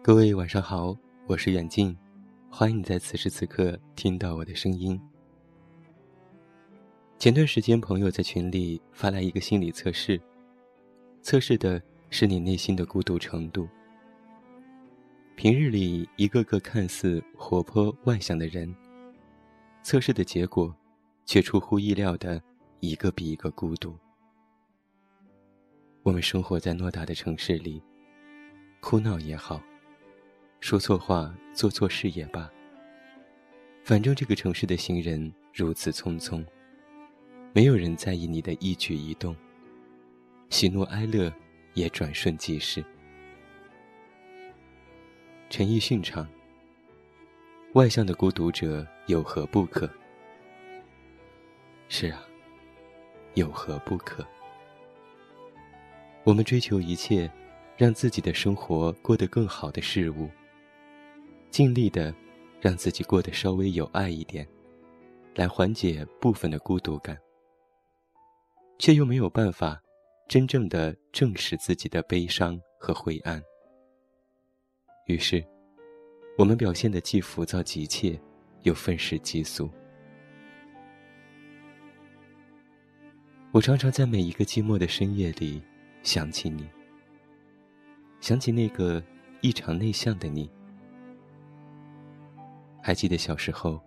各位晚上好，我是远近，欢迎你在此时此刻听到我的声音。前段时间，朋友在群里发来一个心理测试，测试的是你内心的孤独程度。平日里一个个看似活泼外向的人，测试的结果却出乎意料的一个比一个孤独。我们生活在偌大的城市里，哭闹也好。说错话、做错事也罢，反正这个城市的行人如此匆匆，没有人在意你的一举一动，喜怒哀乐也转瞬即逝。陈奕迅唱：“外向的孤独者有何不可？”是啊，有何不可？我们追求一切，让自己的生活过得更好的事物。尽力的，让自己过得稍微有爱一点，来缓解部分的孤独感，却又没有办法真正的正视自己的悲伤和灰暗。于是，我们表现的既浮躁急切，又愤世嫉俗。我常常在每一个寂寞的深夜里想起你，想起那个异常内向的你。还记得小时候，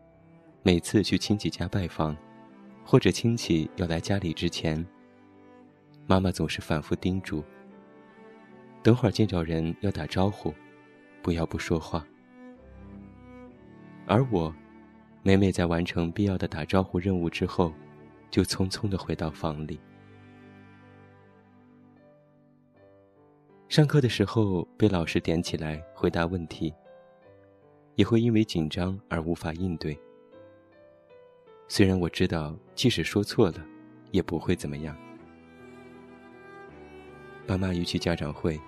每次去亲戚家拜访，或者亲戚要来家里之前，妈妈总是反复叮嘱：“等会儿见着人要打招呼，不要不说话。”而我，每每在完成必要的打招呼任务之后，就匆匆的回到房里。上课的时候被老师点起来回答问题。也会因为紧张而无法应对。虽然我知道，即使说错了，也不会怎么样。爸妈一去家长会，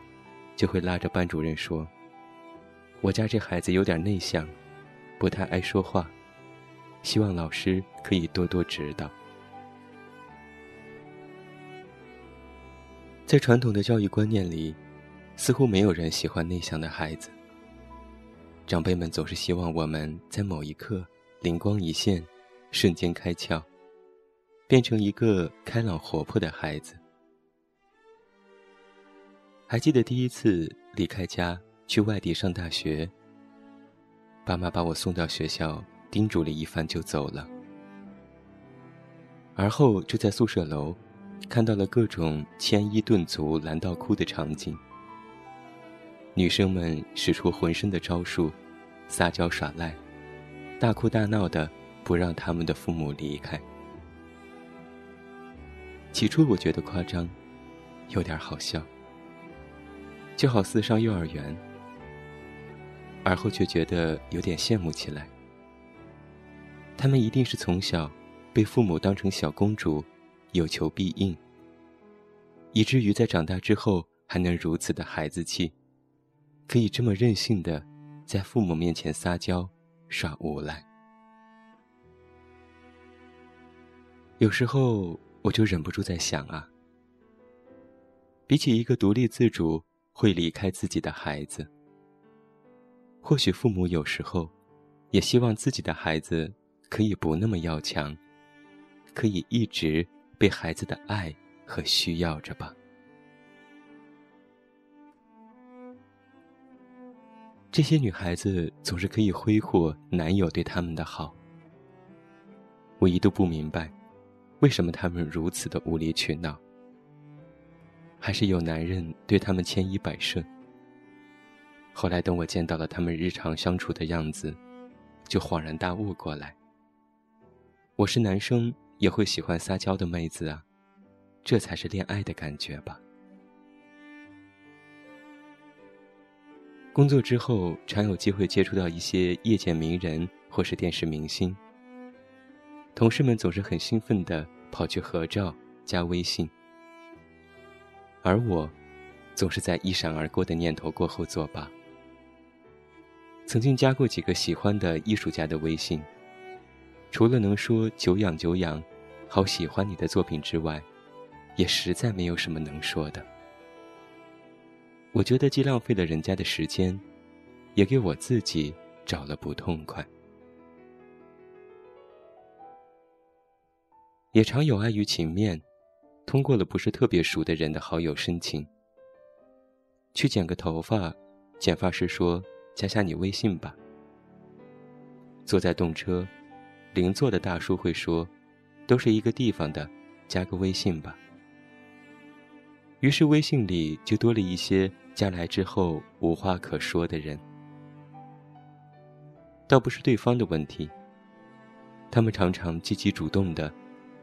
就会拉着班主任说：“我家这孩子有点内向，不太爱说话，希望老师可以多多指导。”在传统的教育观念里，似乎没有人喜欢内向的孩子。长辈们总是希望我们在某一刻灵光一现，瞬间开窍，变成一个开朗活泼的孩子。还记得第一次离开家去外地上大学，爸妈把我送到学校，叮嘱了一番就走了。而后就在宿舍楼，看到了各种牵衣顿足拦到哭的场景。女生们使出浑身的招数，撒娇耍赖，大哭大闹的不让他们的父母离开。起初我觉得夸张，有点好笑，就好似上幼儿园。而后却觉得有点羡慕起来。他们一定是从小被父母当成小公主，有求必应，以至于在长大之后还能如此的孩子气。可以这么任性的，在父母面前撒娇、耍无赖。有时候我就忍不住在想啊，比起一个独立自主会离开自己的孩子，或许父母有时候也希望自己的孩子可以不那么要强，可以一直被孩子的爱和需要着吧。这些女孩子总是可以挥霍男友对她们的好，我一度不明白，为什么她们如此的无理取闹。还是有男人对她们千依百顺。后来等我见到了他们日常相处的样子，就恍然大悟过来。我是男生也会喜欢撒娇的妹子啊，这才是恋爱的感觉吧。工作之后，常有机会接触到一些业界名人或是电视明星。同事们总是很兴奋地跑去合照、加微信，而我，总是在一闪而过的念头过后作罢。曾经加过几个喜欢的艺术家的微信，除了能说久仰久仰，好喜欢你的作品之外，也实在没有什么能说的。我觉得既浪费了人家的时间，也给我自己找了不痛快。也常有碍于情面，通过了不是特别熟的人的好友申请。去剪个头发，剪发师说：“加下你微信吧。”坐在动车，邻座的大叔会说：“都是一个地方的，加个微信吧。”于是微信里就多了一些加来之后无话可说的人。倒不是对方的问题，他们常常积极主动的。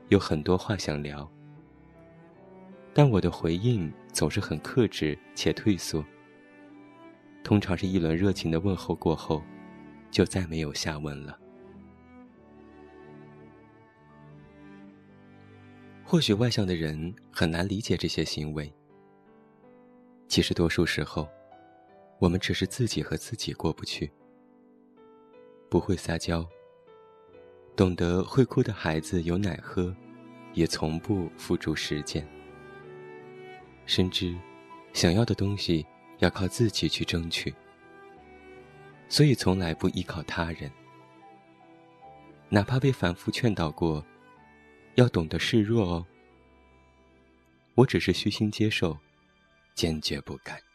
有很多话想聊，但我的回应总是很克制且退缩。通常是一轮热情的问候过后，就再没有下文了。或许外向的人很难理解这些行为，其实多数时候，我们只是自己和自己过不去，不会撒娇。懂得会哭的孩子有奶喝，也从不付诸实践。深知，想要的东西要靠自己去争取，所以从来不依靠他人。哪怕被反复劝导过，要懂得示弱哦。我只是虚心接受，坚决不改。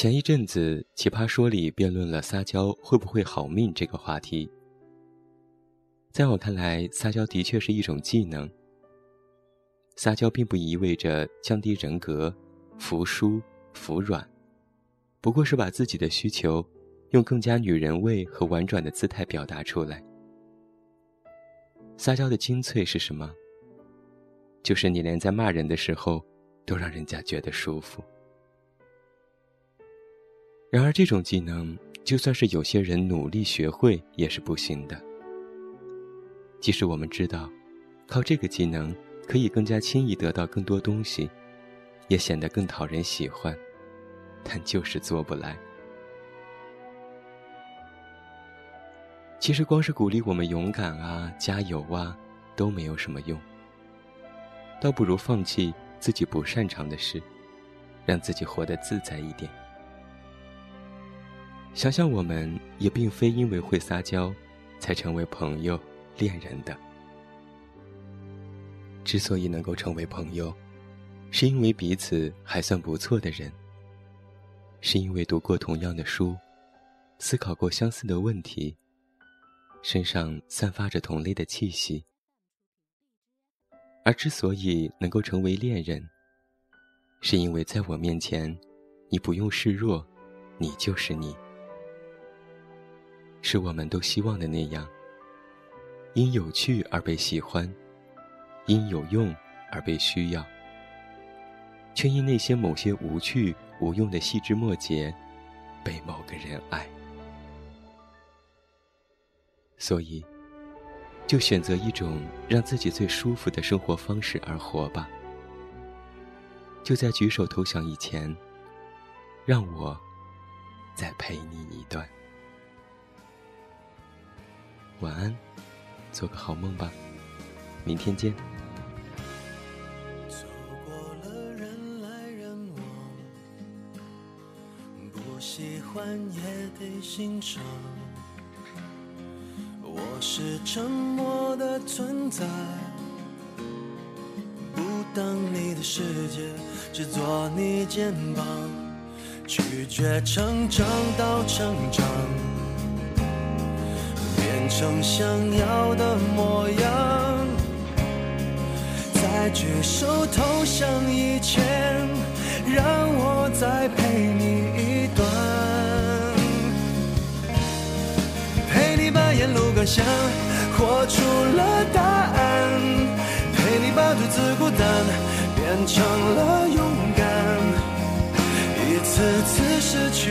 前一阵子，《奇葩说》里辩论了撒娇会不会好命这个话题。在我看来，撒娇的确是一种技能。撒娇并不意味着降低人格、服输、服软，不过是把自己的需求用更加女人味和婉转的姿态表达出来。撒娇的精粹是什么？就是你连在骂人的时候，都让人家觉得舒服。然而，这种技能，就算是有些人努力学会，也是不行的。即使我们知道，靠这个技能可以更加轻易得到更多东西，也显得更讨人喜欢，但就是做不来。其实，光是鼓励我们勇敢啊、加油啊，都没有什么用。倒不如放弃自己不擅长的事，让自己活得自在一点。想想，我们也并非因为会撒娇，才成为朋友、恋人的。之所以能够成为朋友，是因为彼此还算不错的人，是因为读过同样的书，思考过相似的问题，身上散发着同类的气息。而之所以能够成为恋人，是因为在我面前，你不用示弱，你就是你。是我们都希望的那样，因有趣而被喜欢，因有用而被需要，却因那些某些无趣无用的细枝末节，被某个人爱。所以，就选择一种让自己最舒服的生活方式而活吧。就在举手投降以前，让我再陪你一段。晚安，做个好梦吧，明天见。走过了人来人往，不喜欢也得欣赏。我是沉默的存在，不当你的世界，只做你肩膀，拒绝成长到成长。成想要的模样，在举手投降以前，让我再陪你一段，陪你把沿路感想活出了答案，陪你把独自孤单变成了勇敢，一次次失去。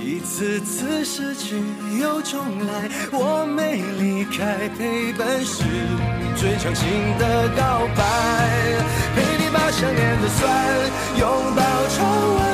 一次次失去又重来，我没离开，陪伴是最长情的告白。陪你把想念的酸拥抱窗外